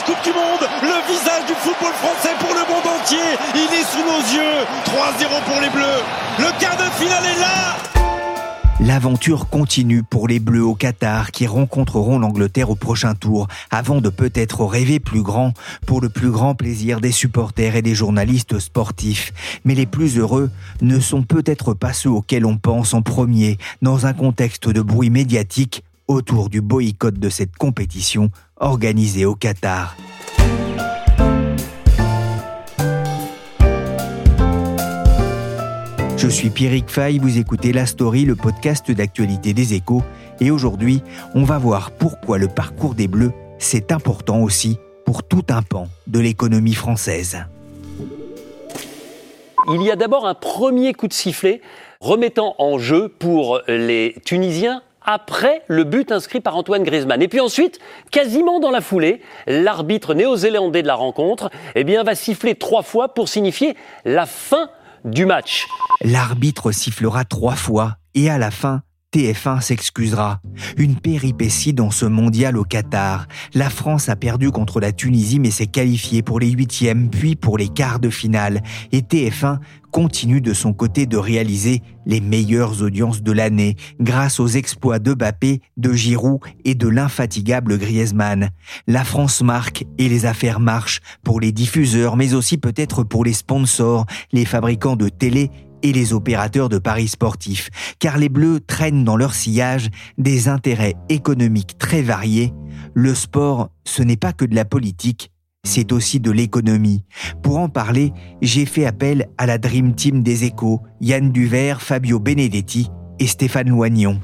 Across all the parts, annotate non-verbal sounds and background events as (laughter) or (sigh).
Coupe du Monde, le visage du football français pour le monde entier. Il est sous nos yeux. 3-0 pour les Bleus. Le quart de finale est là. L'aventure continue pour les Bleus au Qatar qui rencontreront l'Angleterre au prochain tour avant de peut-être rêver plus grand pour le plus grand plaisir des supporters et des journalistes sportifs. Mais les plus heureux ne sont peut-être pas ceux auxquels on pense en premier dans un contexte de bruit médiatique autour du boycott de cette compétition organisée au Qatar. Je suis Pierrick Fay, vous écoutez La Story, le podcast d'actualité des échos, et aujourd'hui, on va voir pourquoi le parcours des Bleus, c'est important aussi pour tout un pan de l'économie française. Il y a d'abord un premier coup de sifflet remettant en jeu pour les Tunisiens après le but inscrit par Antoine Griezmann. Et puis ensuite, quasiment dans la foulée, l'arbitre néo-zélandais de la rencontre eh bien, va siffler trois fois pour signifier la fin du match. L'arbitre sifflera trois fois et à la fin, TF1 s'excusera. Une péripétie dans ce mondial au Qatar. La France a perdu contre la Tunisie mais s'est qualifiée pour les huitièmes puis pour les quarts de finale. Et TF1 continue de son côté de réaliser les meilleures audiences de l'année grâce aux exploits de Bappé, de Giroud et de l'infatigable Griezmann. La France marque et les affaires marchent pour les diffuseurs mais aussi peut-être pour les sponsors, les fabricants de télé et les opérateurs de paris sportifs, car les Bleus traînent dans leur sillage des intérêts économiques très variés. Le sport, ce n'est pas que de la politique, c'est aussi de l'économie. Pour en parler, j'ai fait appel à la Dream Team des échos, Yann Duvert, Fabio Benedetti et Stéphane Loignon.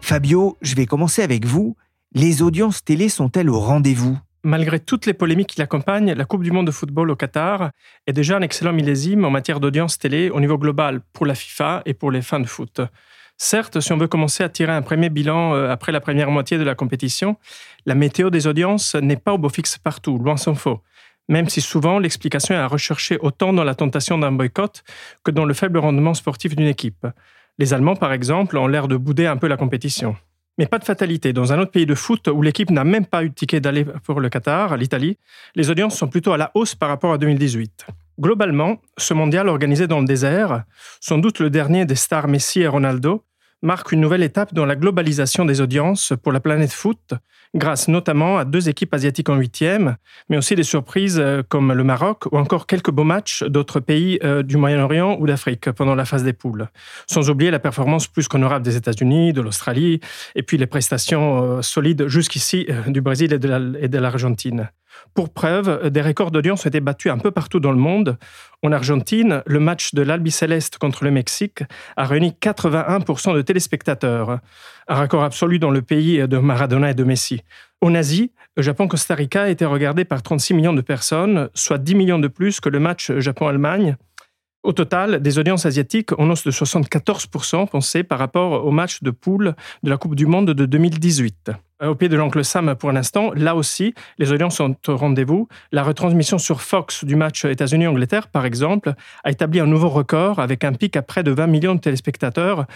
Fabio, je vais commencer avec vous. Les audiences télé sont-elles au rendez-vous? Malgré toutes les polémiques qui l'accompagnent, la Coupe du monde de football au Qatar est déjà un excellent millésime en matière d'audience télé au niveau global pour la FIFA et pour les fans de foot. Certes, si on veut commencer à tirer un premier bilan euh, après la première moitié de la compétition, la météo des audiences n'est pas au beau fixe partout, loin s'en faut. Même si souvent l'explication est à rechercher autant dans la tentation d'un boycott que dans le faible rendement sportif d'une équipe. Les Allemands, par exemple, ont l'air de bouder un peu la compétition. Mais pas de fatalité. Dans un autre pays de foot où l'équipe n'a même pas eu de ticket d'aller pour le Qatar, l'Italie, les audiences sont plutôt à la hausse par rapport à 2018. Globalement, ce mondial organisé dans le désert, sans doute le dernier des stars Messi et Ronaldo, marque une nouvelle étape dans la globalisation des audiences pour la planète foot, grâce notamment à deux équipes asiatiques en huitième, mais aussi des surprises euh, comme le Maroc ou encore quelques beaux matchs d'autres pays euh, du Moyen-Orient ou d'Afrique pendant la phase des poules. Sans oublier la performance plus qu'honorable des États-Unis, de l'Australie, et puis les prestations euh, solides jusqu'ici du Brésil et de l'Argentine. Pour preuve, des records d'audience ont été battus un peu partout dans le monde. En Argentine, le match de l'Albi Céleste contre le Mexique a réuni 81% de téléspectateurs, un record absolu dans le pays de Maradona et de Messi. En Asie, le Japon-Costa Rica a été regardé par 36 millions de personnes, soit 10 millions de plus que le match Japon-Allemagne. Au total, des audiences asiatiques en hausse de 74% pensées par rapport au match de poule de la Coupe du Monde de 2018. Euh, au pied de l'oncle Sam pour l'instant, là aussi, les audiences sont au rendez-vous. La retransmission sur Fox du match États-Unis-Angleterre, par exemple, a établi un nouveau record avec un pic à près de 20 millions de téléspectateurs,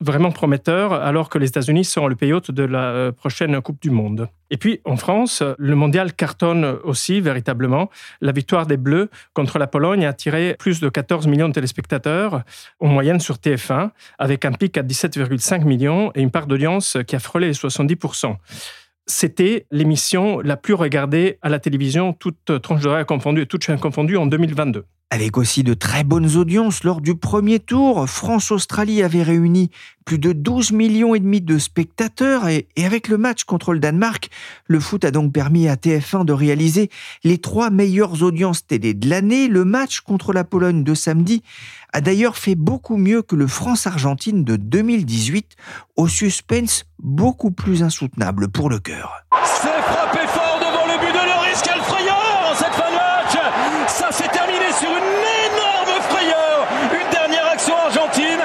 vraiment prometteur, alors que les États-Unis seront le pays hôte de la euh, prochaine Coupe du Monde. Et puis, en France, le mondial cartonne aussi, véritablement. La victoire des Bleus contre la Pologne a attiré plus de 14 millions de téléspectateurs, en moyenne sur TF1, avec un pic à 17,5 millions et une part d'audience qui a frôlé les 70% c'était l'émission la plus regardée à la télévision, toute tranche d'horaire confondue et toute chaîne confondue en 2022. Avec aussi de très bonnes audiences lors du premier tour, France-Australie avait réuni plus de 12 millions et demi de spectateurs et, avec le match contre le Danemark, le foot a donc permis à TF1 de réaliser les trois meilleures audiences télé de l'année. Le match contre la Pologne de samedi a d'ailleurs fait beaucoup mieux que le France-Argentine de 2018 au suspense beaucoup plus insoutenable pour le cœur. C'est frappé fort devant le but de Loris, quelle frayeur cette fin de match Ça s'est terminé sur une énorme frayeur Une dernière action argentine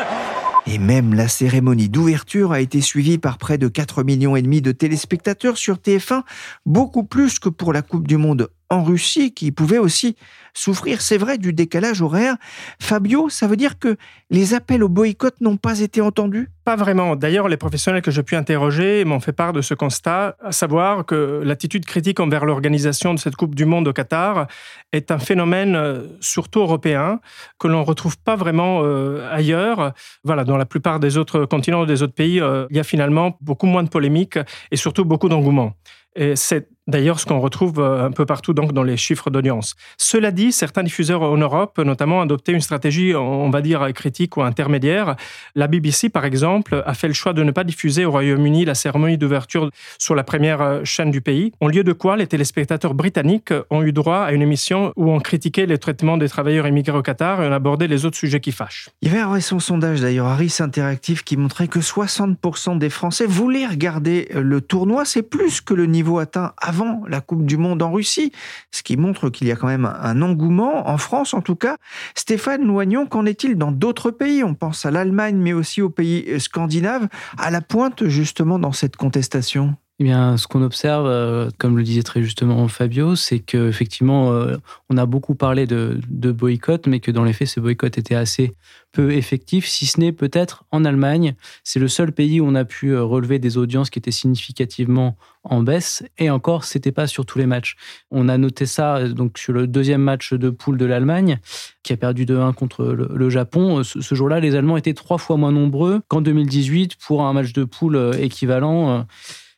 et même la cérémonie d'ouverture a été suivie par près de 4 millions et demi de téléspectateurs sur TF1, beaucoup plus que pour la Coupe du Monde en Russie qui pouvait aussi souffrir, c'est vrai, du décalage horaire. Fabio, ça veut dire que les appels au boycott n'ont pas été entendus? Pas vraiment. D'ailleurs, les professionnels que j'ai pu interroger m'ont fait part de ce constat, à savoir que l'attitude critique envers l'organisation de cette Coupe du Monde au Qatar est un phénomène euh, surtout européen que l'on ne retrouve pas vraiment euh, ailleurs. Voilà, dans la plupart des autres continents, des autres pays, euh, il y a finalement beaucoup moins de polémiques et surtout beaucoup d'engouement. Et c'est D'ailleurs, ce qu'on retrouve euh, un peu partout donc dans les chiffres d'audience. Cela dit, certains diffuseurs en Europe, notamment, ont adopté une stratégie, on va dire, critique ou intermédiaire. La BBC, par exemple, a fait le choix de ne pas diffuser au Royaume-Uni la cérémonie d'ouverture sur la première euh, chaîne du pays, en lieu de quoi les téléspectateurs britanniques ont eu droit à une émission où on critiquait les traitements des travailleurs immigrés au Qatar et on abordait les autres sujets qui fâchent. Il y avait un récent sondage d'ailleurs, Harris Interactive, qui montrait que 60% des Français voulaient regarder le tournoi. C'est plus que le niveau atteint avant la Coupe du Monde en Russie, ce qui montre qu'il y a quand même un engouement, en France en tout cas. Stéphane Loignon, qu'en est-il dans d'autres pays? On pense à l'Allemagne, mais aussi aux pays scandinaves, à la pointe justement dans cette contestation? Eh bien, ce qu'on observe, euh, comme le disait très justement Fabio, c'est qu'effectivement, euh, on a beaucoup parlé de, boycott, mais que dans les faits, ces boycotts étaient assez peu effectifs, si ce n'est peut-être en Allemagne. C'est le seul pays où on a pu euh, relever des audiences qui étaient significativement en baisse, et encore, c'était pas sur tous les matchs. On a noté ça donc sur le deuxième match de poule de l'Allemagne, qui a perdu 2-1 contre le, Japon. Ce, ce jour-là, les Allemands étaient trois fois moins nombreux qu'en 2018 pour un match de poule équivalent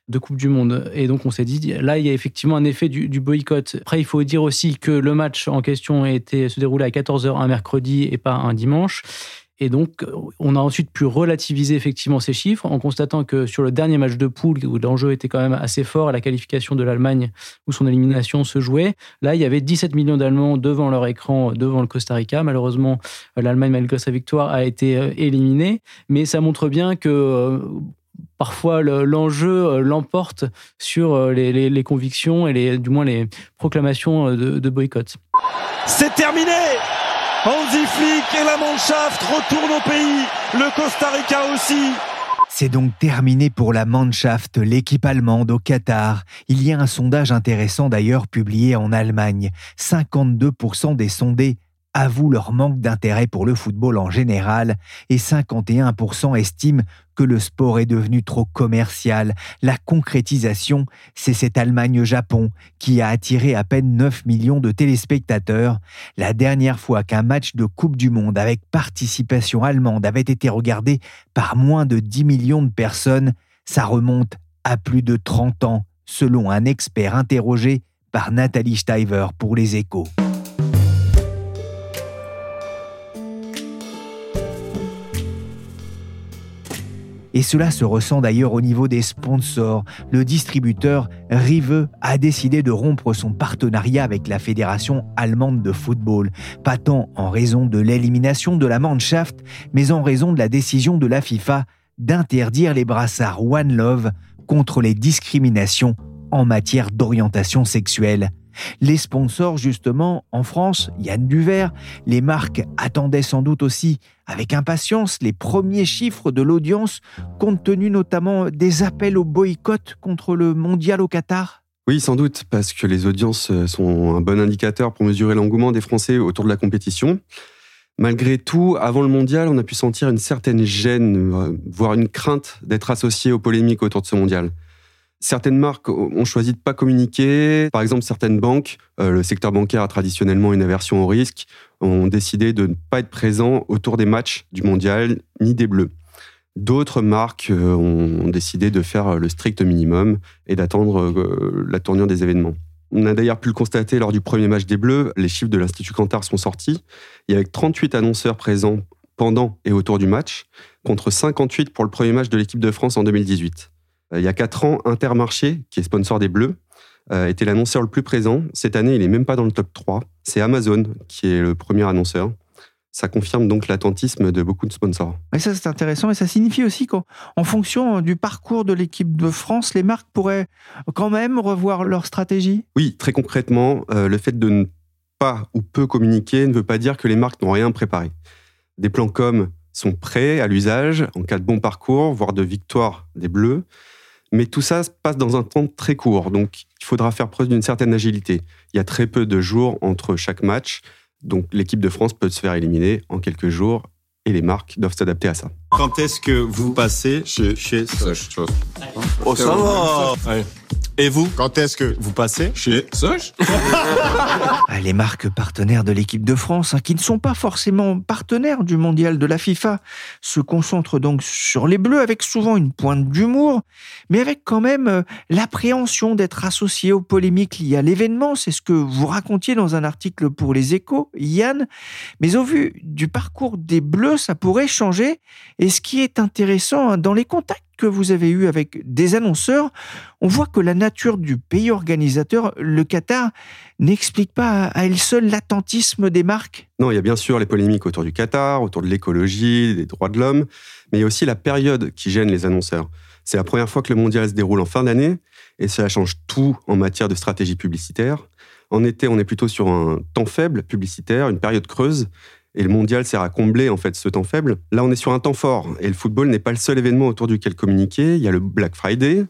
de Coupe du Monde. Et donc on s'est dit, là, il y a effectivement un effet du, boycott. Après, il faut dire aussi que le match en question été, se déroulé à 14h un mercredi et pas un dimanche. Et donc, on a ensuite pu relativiser effectivement ces chiffres en constatant que sur le dernier match de poule, où l'enjeu était quand même assez fort à la qualification de l'Allemagne, où son élimination se jouait, là, il y avait 17 millions d'Allemands devant leur écran, devant le Costa Rica. Malheureusement, l'Allemagne, malgré sa victoire, a été euh, éliminée. Mais ça montre bien que euh, parfois l'enjeu euh, l'emporte sur euh, les, convictions et les, du moins les proclamations euh, de, boycott. C'est terminé Hansi Flick et la Mannschaft retournent au pays, le Costa Rica aussi. C'est donc terminé pour la Mannschaft, l'équipe allemande au Qatar. Il y a un sondage intéressant d'ailleurs publié en Allemagne. 52% des sondés avouent leur manque d'intérêt pour le football en général et 51% estiment que le sport est devenu trop commercial. La concrétisation, c'est cette Allemagne-Japon qui a attiré à peine 9 millions de téléspectateurs. La dernière fois qu'un match de Coupe du Monde avec participation allemande avait été regardé par moins de 10 millions de personnes, ça remonte à plus de 30 ans, selon un expert interrogé par Nathalie Steiver pour les échos. Et cela se ressent d'ailleurs au niveau des sponsors. Le distributeur Rive a décidé de rompre son partenariat avec la Fédération allemande de football, pas tant en raison de l'élimination de la Mannschaft, mais en raison de la décision de la FIFA d'interdire les brassards One Love contre les discriminations en matière d'orientation sexuelle. Les sponsors, justement, en France, Yann Duvert, les marques attendaient sans doute aussi avec impatience les premiers chiffres de l'audience, compte tenu notamment des appels au boycott contre le mondial au Qatar Oui, sans doute, parce que les audiences sont un bon indicateur pour mesurer l'engouement des Français autour de la compétition. Malgré tout, avant le mondial, on a pu sentir une certaine gêne, euh, voire une crainte d'être associé aux polémiques autour de ce mondial. Certaines marques ont choisi de pas communiquer. Par exemple, certaines banques, euh, le secteur bancaire a traditionnellement une aversion au risque, ont décidé de ne pas être présents autour des matchs du mondial ni des bleus. D'autres marques euh, ont décidé de faire le strict minimum et d'attendre euh, la tournure des événements. On a d'ailleurs pu le constater lors du premier match des Bleus, les chiffres de l'Institut Cantar sont sortis. Il y avait 38 annonceurs présents pendant et autour du match, contre 58 pour le premier match de l'équipe de France en 2018. Euh, il y a 4 ans, Intermarché, qui est sponsor des Bleus, euh, était l'annonceur le plus présent. Cette année, il n'est même pas dans le top 3. C'est Amazon qui est le premier annonceur. Ça confirme donc l'attentisme de beaucoup de sponsors. Et ça, c'est intéressant. Et ça signifie aussi qu'en fonction du parcours de l'équipe de France, les marques pourraient quand même revoir leur stratégie? Oui, très concrètement, euh, le fait de ne pas ou peu communiquer ne veut pas dire que les marques n'ont rien préparé. Des plans com sont prêts à l'usage en cas de bon parcours, voire de victoire des Bleus. Mais tout ça se passe dans un temps très court, donc il faudra faire preuve d'une certaine agilité. Il y a très peu de jours entre chaque match, donc l'équipe de France peut se faire éliminer en quelques jours et les marques doivent s'adapter à ça. Quand est-ce que vous passez chez, chez Oh, ça va Et vous Quand est-ce que vous passez chez Soch Ah, Les marques partenaires de l'équipe de France, hein, qui ne sont pas forcément partenaires du mondial de la FIFA, se concentrent donc sur les Bleus avec souvent une pointe d'humour, mais avec quand même euh, l'appréhension d'être associés aux polémiques liées à l'événement. C'est ce que vous racontiez dans un article pour les Échos, Yann. Mais au vu du parcours des Bleus, ça pourrait changer. Et ce qui est intéressant hein, dans les contacts que vous avez eus avec des annonceurs, on voit que la nature du pays organisateur, le Qatar, n'explique pas à elle seule l'attentisme des marques. Non, il y a bien sûr les polémiques autour du Qatar, autour de l'écologie, des droits de l'homme, mais il y a aussi la période qui gêne les annonceurs. C'est la première fois que le mondial se déroule en fin d'année, et cela change tout en matière de stratégie publicitaire. En été, on est plutôt sur un temps faible publicitaire, une période creuse, et le mondial sert à combler ce temps faible. Là, on est sur un temps fort, et le football n'est pas le seul événement autour duquel communiquer. Il y a le Black Friday,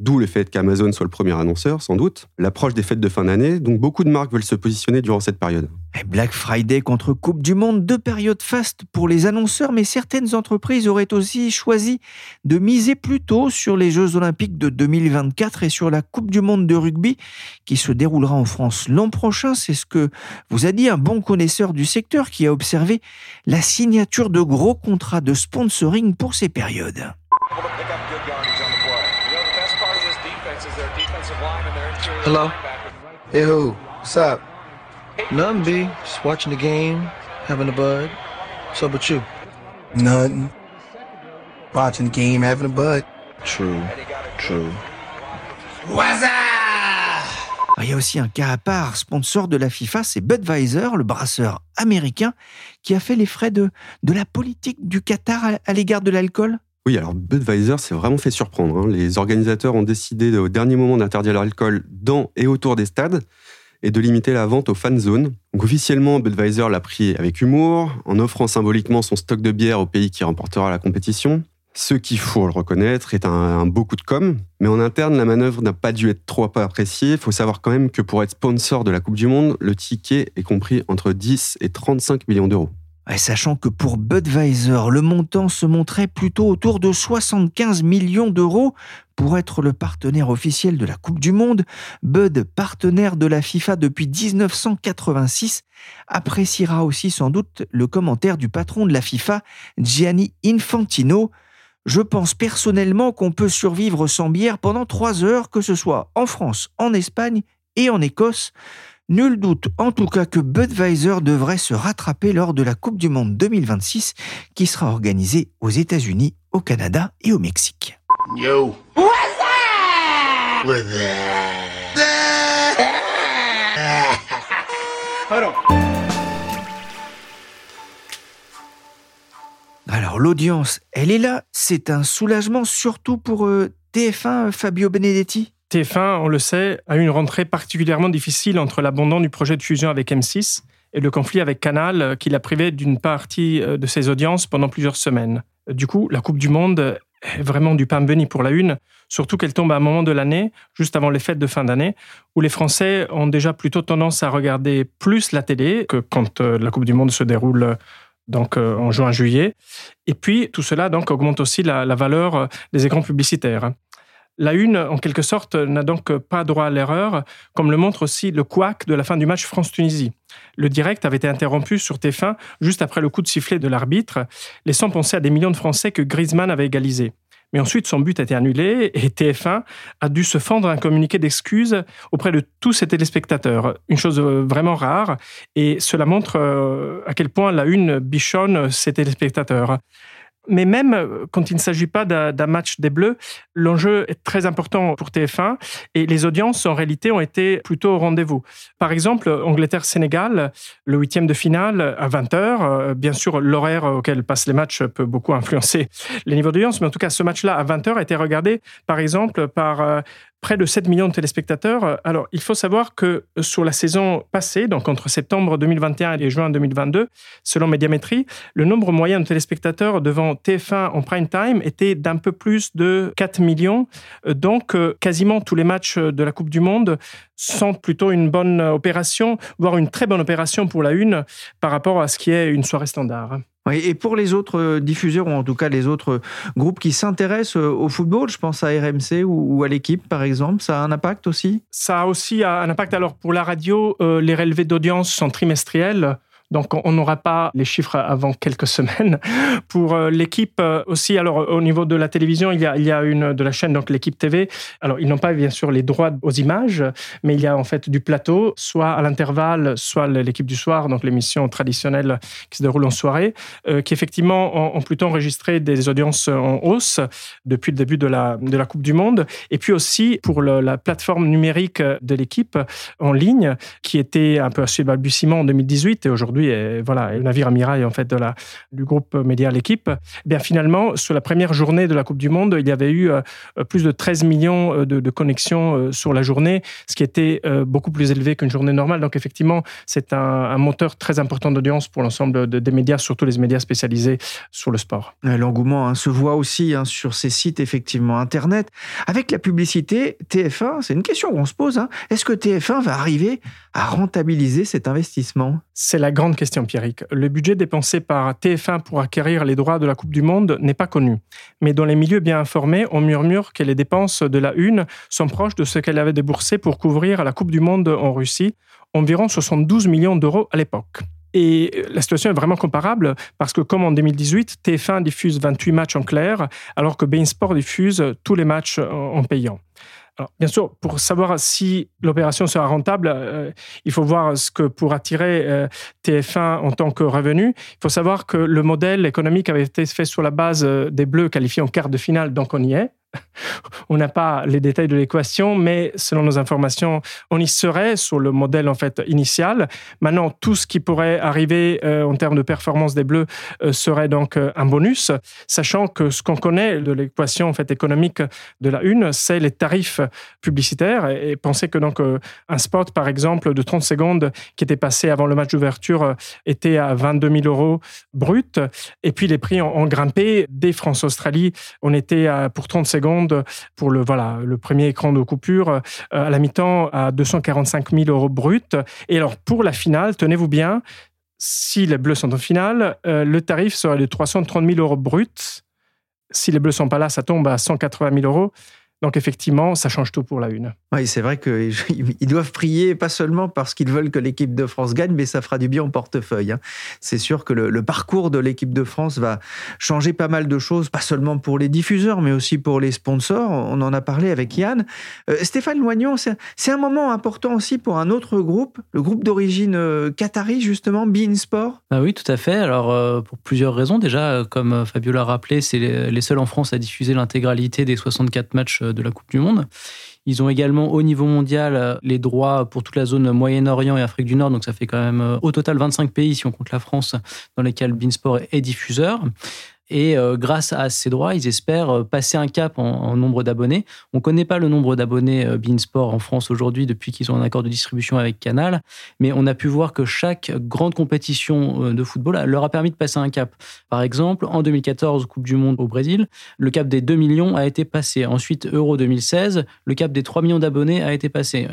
D'où le fait qu'Amazon soit le premier annonceur, sans doute. L'approche des fêtes de fin d'année. Donc beaucoup de marques veulent se positionner durant cette période. Black Friday contre Coupe du Monde, deux périodes fastes pour les annonceurs, mais certaines entreprises auraient aussi choisi de miser plutôt sur les Jeux Olympiques de 2024 et sur la Coupe du Monde de rugby qui se déroulera en France l'an prochain. C'est ce que vous a dit un bon connaisseur du secteur qui a observé la signature de gros contrats de sponsoring pour ces périodes. Hello? Hey, who? What's up? Nothing, B. Just watching the game, having a bud. What's up with you? Nothing. Watching the game, having a bud. True. True. What's up? Ah, Il y a aussi un cas à part, sponsor de la FIFA, c'est Budweiser, le brasseur américain, qui a fait les frais de, de la politique du Qatar à, à l'égard de l'alcool. Oui, alors Budweiser s'est vraiment fait surprendre. hein. Les organisateurs ont décidé au dernier moment d'interdire l'alcool dans et autour des stades et de limiter la vente aux fan zones. Donc officiellement, Budweiser l'a pris avec humour, en offrant symboliquement son stock de bière au pays qui remportera la compétition. Ce qu'il faut le reconnaître est un, beau coup de com, mais en interne, la manœuvre n'a pas dû être trop appréciée. Il faut savoir quand même que pour être sponsor de la Coupe du Monde, le ticket est compris entre 10 et 35 millions d'euros. Sachant que pour Budweiser, le montant se montrait plutôt autour de 75 millions d'euros pour être le partenaire officiel de la Coupe du Monde. Bud, partenaire de la FIFA depuis 1986, appréciera aussi sans doute le commentaire du patron de la FIFA, Gianni Infantino. Je pense personnellement qu'on peut survivre sans bière pendant trois heures, que ce soit en France, en Espagne et en Écosse. Nul doute en tout cas que Budweiser devrait se rattraper lors de la Coupe du Monde 2026 qui sera organisée aux États-Unis, au Canada et au Mexique. Yo. What's up? What's Hold on. Alors l'audience, elle est là, c'est un soulagement surtout pour euh, TF1 Fabio Benedetti. TF1, on le sait, a eu une rentrée particulièrement difficile entre l'abandon du projet de fusion avec M6 et le conflit avec Canal euh, qui l'a privé d'une partie euh, de ses audiences pendant plusieurs semaines. Du coup, la Coupe du Monde est vraiment du pain béni pour la une, surtout qu'elle tombe à un moment de l'année, juste avant les fêtes de fin d'année, où les Français ont déjà plutôt tendance à regarder plus la télé que quand euh, la Coupe du Monde se déroule euh, donc euh, en juin-juillet. Et puis, tout cela donc augmente aussi la, la valeur euh, des écrans publicitaires. La une, en quelque sorte, n'a donc pas droit à l'erreur, comme le montre aussi le couac de la fin du match France-Tunisie. Le direct avait été interrompu sur TF1 juste après le coup de sifflet de l'arbitre, laissant penser à des millions de Français que Griezmann avait égalisé. Mais ensuite, son but a été annulé et TF1 a dû se fendre un communiqué d'excuses auprès de tous ses téléspectateurs. Une chose euh, vraiment rare. Et cela montre euh, à quel point la une bichonne ses téléspectateurs. Mais même euh, quand il ne s'agit pas d'un match des Bleus, l'enjeu est très important pour TF1 et les audiences en réalité ont été plutôt au rendez-vous. Par exemple, Angleterre-Sénégal, le huitième de finale à 20h. Euh, bien sûr, l'horaire auquel passent les matchs peut beaucoup (laughs) influencer les niveaux d'audience, mais en tout cas, ce match-là à 20h a été regardé par exemple par euh, près de 7 millions de téléspectateurs. Alors, il faut savoir que sur la saison passée, donc entre septembre 2021 et juin 2022, selon Médiamétrie, le nombre moyen de téléspectateurs devant TF1 en prime time était d'un peu plus de 4 millions. Donc, quasiment tous les matchs de la Coupe du Monde sont plutôt une bonne opération, voire une très bonne opération pour la une par rapport à ce qui est une soirée standard. Et pour les autres euh, diffuseurs, ou en tout cas les autres groupes qui s'intéressent euh, au football, je pense à RMC ou à l'équipe par exemple, ça a un impact aussi? Ça a aussi un impact. Alors pour la radio, euh, les relevés d'audience sont trimestriels. Donc, on n'aura pas les chiffres avant quelques (laughs) semaines. Pour euh, l'équipe euh, aussi, alors au niveau de la télévision, il y a, il y a une de la chaîne, donc l'équipe TV. Alors, ils n'ont pas bien sûr les droits aux images, mais il y a en fait du plateau, soit à l'intervalle, soit l'équipe du soir, donc l'émission traditionnelle qui se déroule en soirée, euh, qui effectivement ont, plutôt enregistré des audiences en hausse depuis le début de la, de la Coupe du Monde. Et puis aussi pour la plateforme numérique de l'équipe en ligne, qui était un peu à balbutiement en 2018 et aujourd'hui et voilà, le navire amiral en fait de la, du groupe média L'équipe, eh bien finalement, sur la première journée de la Coupe du Monde, il y avait eu euh, plus de 13 millions euh, de, connexions euh, sur la journée, ce qui était beaucoup plus élevé qu'une journée normale. Donc effectivement, c'est un, moteur très important d'audience pour l'ensemble des médias, surtout les médias spécialisés sur le sport. L'engouement hein, se voit aussi hein, sur ces sites, effectivement, Internet. Avec la publicité, TF1, c'est une question qu'on se pose. Hein. Est-ce que TF1 va arriver à rentabiliser cet investissement? C'est la grande question, Pierrick. Le budget dépensé par TF1 pour acquérir les droits de la Coupe du Monde n'est pas connu. Mais dans les milieux bien informés, on murmure que les dépenses de la Une sont proches de ce qu'elle avait déboursé pour couvrir la Coupe du Monde en Russie, environ 72 millions d'euros à l'époque. Et la situation est vraiment comparable parce que comme en 2018, TF1 diffuse 28 matchs en clair, alors que Bein Sport diffuse tous les matchs en payant bien sûr, pour savoir si l'opération sera rentable, euh, il faut voir ce que pour attirer euh, TF1 en tant que revenu, il faut savoir que le modèle économique avait été fait sur la base euh, des Bleus qualifiés en quart de finale, donc on y est. On n'a pas les détails de l'équation, mais selon nos informations, on y serait sur le modèle en fait initial. Maintenant, tout ce qui pourrait arriver euh, en termes de performance des Bleus euh, serait donc euh, un bonus, sachant que ce qu'on connaît de l'équation en fait économique de la une, c'est les tarifs publicitaires. Et, pensez que donc un spot, par exemple, de 30 secondes qui était passé avant le match d'ouverture était à 22 000 euros brut, et puis les prix ont, grimpé dès France-Australie. On était à, pour 30 secondes pour le, voilà, le premier écran de coupure euh, à la mi-temps à 245 000 euros brut. Et alors, pour la finale, tenez-vous bien, si les Bleus sont en finale, euh, le tarif sera de 330 000 euros brut. Si les Bleus sont pas là, ça tombe à 180 000 euros. Donc effectivement, ça change tout pour la une. Oui, c'est vrai qu'ils (laughs) doivent prier, pas seulement parce qu'ils veulent que l'équipe de France gagne, mais ça fera du bien au portefeuille. Hein. C'est sûr que le, parcours de l'équipe de France va changer pas mal de choses, pas seulement pour les diffuseurs, mais aussi pour les sponsors. On en a parlé avec Yann. Euh, Stéphane Loignon, c'est un moment important aussi pour un autre groupe, le groupe d'origine euh, qatari, justement, Bein Sport. Ah oui, tout à fait. Alors, euh, pour plusieurs raisons. Déjà, comme Fabio l'a rappelé, c'est les, les seuls en France à diffuser l'intégralité des 64 matchs de la Coupe du Monde. Ils ont également au niveau mondial les droits pour toute la zone Moyen-Orient et Afrique du Nord, donc ça fait quand même euh, au total 25 pays si on compte la France dans lesquels Beansport est diffuseur. Et euh, grâce à ces droits, ils espèrent euh, passer un cap en, nombre d'abonnés. On ne connaît pas le nombre d'abonnés euh, Beansport en France aujourd'hui depuis qu'ils ont un accord de distribution avec Canal, mais on a pu voir que chaque grande compétition de football leur a permis de passer un cap. Par exemple, en 2014, Coupe du Monde au Brésil, le cap des 2 millions a été passé. Ensuite, Euro 2016, le cap des 3 millions d'abonnés a été passé.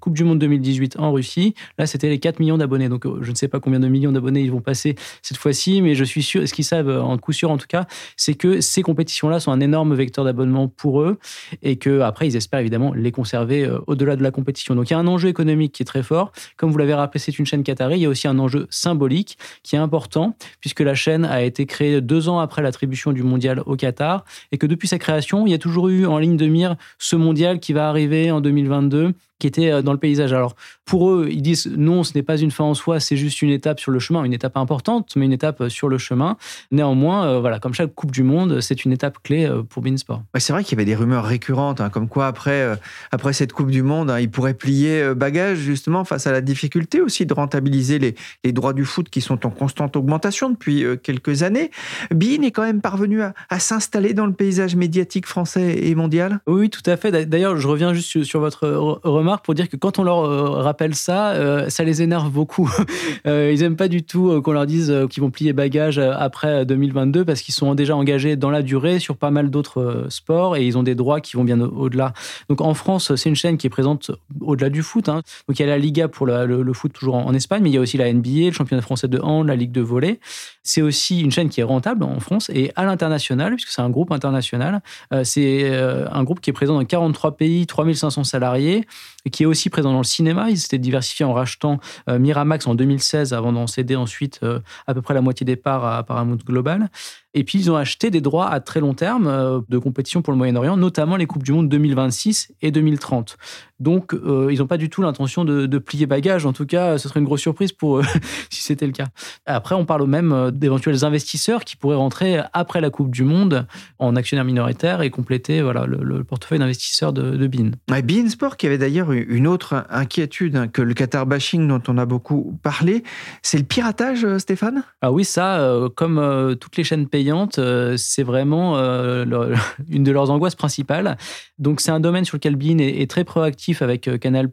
coupe du Monde 2018 en Russie, là, c'était les 4 millions d'abonnés. Donc, je ne sais pas combien de millions d'abonnés ils vont passer cette fois-ci, mais je suis sûr, ce qu'ils savent en coup sûr en tout cas, c'est que ces compétitions-là sont un énorme vecteur d'abonnement pour eux et que après ils espèrent évidemment les conserver euh, au-delà de la compétition. Donc il y a un enjeu économique qui est très fort. Comme vous l'avez rappelé, c'est une chaîne qatari. Il y a aussi un enjeu symbolique qui est important puisque la chaîne a été créée deux ans après l'attribution du mondial au Qatar et que depuis sa création, il y a toujours eu en ligne de mire ce mondial qui va arriver en 2022 qui était euh, dans le paysage. Alors, pour eux, ils disent non, ce n'est pas une fin en soi, c'est juste une étape sur le chemin, une étape importante, mais une étape euh, sur le chemin. Néanmoins, euh, voilà, comme chaque Coupe du Monde, c'est une étape clé pour Beansport. c'est vrai qu'il y avait des rumeurs récurrentes, hein, comme quoi après, après cette Coupe du Monde, hein, ils pourraient plier bagage justement face à la difficulté aussi de rentabiliser les, les, droits du foot qui sont en constante augmentation depuis quelques années. Bean est quand même parvenu à, à s'installer dans le paysage médiatique français et mondial? Oui, tout à fait. D'ailleurs, je reviens juste sur votre remarque pour dire que quand on leur euh, rappelle ça, euh, ça les énerve beaucoup. (laughs) Euh, ils n'aiment pas du tout qu'on leur dise qu'ils vont plier bagages après 2022 parce qu'ils sont déjà engagés dans la durée sur pas mal d'autres sports et ils ont des droits qui vont bien au-delà. Donc en France, c'est une chaîne qui est présente au-delà du foot. Hein. Donc il y a la Liga pour le, foot toujours en, Espagne, mais il y a aussi la NBA, le championnat français de hand, la Ligue de volley. C'est aussi une chaîne qui est rentable en France et à l'international, puisque c'est un groupe international. c'est un groupe qui est présent dans 43 pays, 3500 salariés qui est aussi présent dans le cinéma. Ils s'étaient diversifiés en rachetant euh, Miramax en 2016 avant d'en céder ensuite euh, à peu près la moitié des parts à Paramount Global. Et puis, ils ont acheté des droits à très long terme euh, de compétition pour le Moyen-Orient, notamment les Coupes du Monde 2026 et 2030. Donc, euh, ils n'ont pas du tout l'intention de, plier bagage. En tout cas, ce serait une grosse surprise pour eux (laughs) si c'était le cas. Après, on parle même euh, d'éventuels investisseurs qui pourraient rentrer après la Coupe du Monde en actionnaire minoritaire et compléter voilà, le, portefeuille d'investisseurs de, de Bean. Bean Sport, qui avait d'ailleurs une autre inquiétude hein, que le Qatar bashing dont on a beaucoup parlé, c'est le piratage, Stéphane? Ah oui, ça, comme toutes les chaînes payées euh, c'est vraiment euh, (laughs) une de leurs angoisses principales. Donc c'est un domaine sur lequel Bean est, très proactif avec euh, Canal+,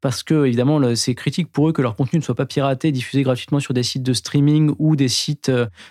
parce que évidemment c'est critique pour eux que leur contenu ne soit pas piraté, diffusé gratuitement sur des sites de streaming ou des sites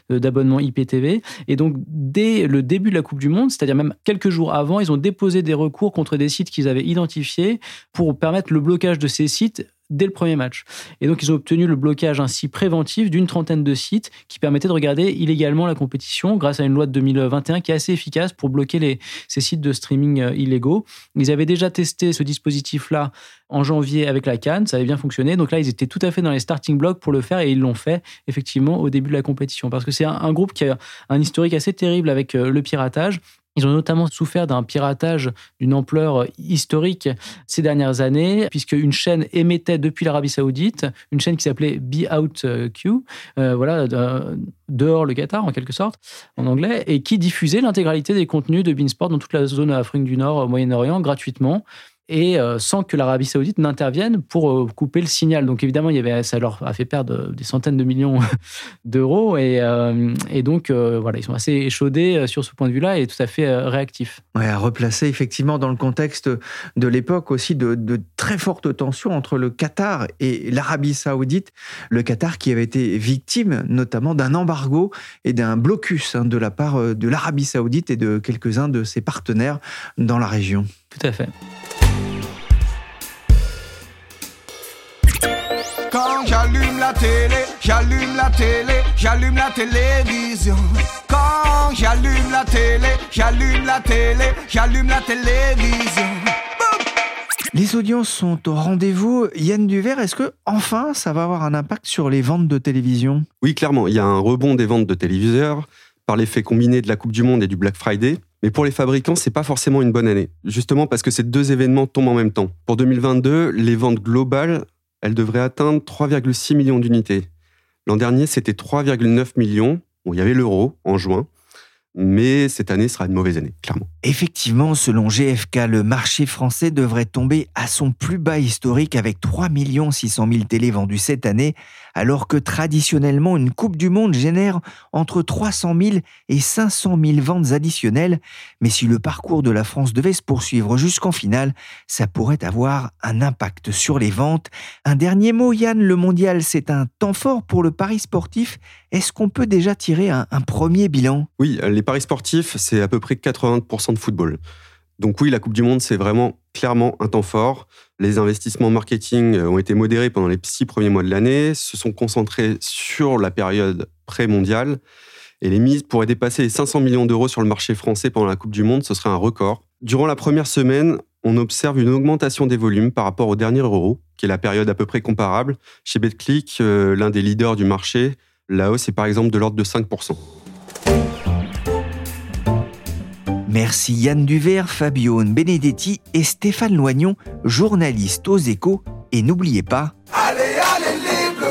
d'abonnement IPTV. Et donc dès le début de la Coupe du Monde, c'est-à-dire même quelques jours avant, ils ont déposé des recours contre des sites qu'ils avaient identifiés pour permettre le blocage de ces sites dès le premier match. Et donc, ils ont obtenu le blocage ainsi préventif d'une trentaine de sites qui permettaient de regarder illégalement la compétition grâce à une loi de 2021 qui est assez efficace pour bloquer ces sites de streaming euh, illégaux. Ils avaient déjà testé ce dispositif-là en janvier avec la Cannes, ça avait bien fonctionné. Donc là, ils étaient tout à fait dans les starting blocks pour le faire et ils l'ont fait effectivement au début de la compétition. Parce que c'est un, groupe qui a un historique assez terrible avec euh, le piratage. Ils ont notamment souffert d'un piratage d'une ampleur historique ces dernières années, puisque une chaîne émettait depuis l'Arabie Saoudite, une chaîne qui s'appelait Be Out Q, euh, voilà, dehors le Qatar en quelque sorte, en anglais, et qui diffusait l'intégralité des contenus de Beansport dans toute la zone Afrique du Nord, Moyen-Orient, gratuitement et euh, sans que l'Arabie Saoudite n'intervienne pour euh, couper le signal. Donc évidemment, ça leur a fait perdre des centaines de millions (laughs) d'euros et, euh, donc voilà, ils sont assez échaudés sur ce point de vue-là et tout à fait réactifs. Ouais, à replacer effectivement dans le contexte de l'époque aussi de, de, très fortes tensions entre le Qatar et l'Arabie Saoudite. Le Qatar qui avait été victime notamment d'un embargo et d'un blocus hein, de la part de l'Arabie Saoudite et de quelques-uns de ses partenaires dans la région. Tout à fait. Quand j'allume la télé, j'allume la télé, j'allume la télévision. Quand j'allume la télé, j'allume la télé, j'allume la télévision. Les audiences sont au rendez-vous. Yann Duvert, est-ce que enfin ça va avoir un impact sur les ventes de télévision? Oui, clairement. Il y a un rebond des ventes de téléviseurs par l'effet combiné de la Coupe du Monde et du Black Friday. Mais pour les fabricants, c'est pas forcément une bonne année. Justement parce que ces deux événements tombent en même temps. Pour 2022, les ventes globales elle devrait atteindre 3,6 millions d'unités. L'an dernier, c'était 3,9 millions. Bon, il y avait l'euro en juin, mais cette année sera une mauvaise année, clairement. Effectivement, selon GFK, le marché français devrait tomber à son plus bas historique avec 3 600 000 télés vendues cette année, alors que traditionnellement une Coupe du Monde génère entre 300 000 et 500 000 ventes additionnelles. Mais si le parcours de la France devait se poursuivre jusqu'en finale, ça pourrait avoir un impact sur les ventes. Un dernier mot, Yann, le mondial, c'est un temps fort pour le pari sportif. Est-ce qu'on peut déjà tirer un, un premier bilan? Oui, les paris sportifs, c'est à peu près 80% de football. Donc oui, la Coupe du Monde, c'est vraiment clairement un temps fort. Les investissements marketing euh, ont été modérés pendant les six premiers mois de l'année, se sont concentrés sur la période pré-mondiale. Et les mises pourraient dépasser les 500 millions d'euros sur le marché français pendant la Coupe du Monde, ce serait un record. Durant la première semaine, on observe une augmentation des volumes par rapport au dernier euro, qui est la période à peu près comparable. Chez BetClick, euh, l'un des leaders du marché, la hausse est par exemple de l'ordre de 5%. Merci Yann Duvert, Fabione Benedetti et Stéphane Loignon, journalistes aux échos. Et n'oubliez pas... Allez, allez, les bleus,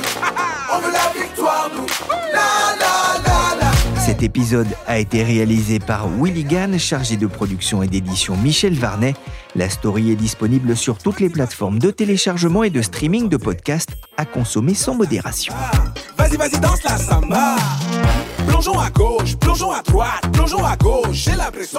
on veut la victoire, nous. La, la, la, la. Cet épisode a été réalisé par Willy Gann, chargé de production et d'édition Michel Varnet. La story est disponible sur toutes les plateformes de téléchargement et de streaming de podcasts à consommer sans modération. Vas-y, vas-y, danse la samba. Plongeons à gauche, plongeons à droite, plongeons à gauche. J'ai l'impression.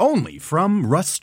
only from Rust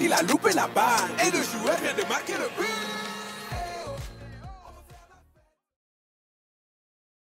Il a loupé la balle et le joueur vient de marquer le but.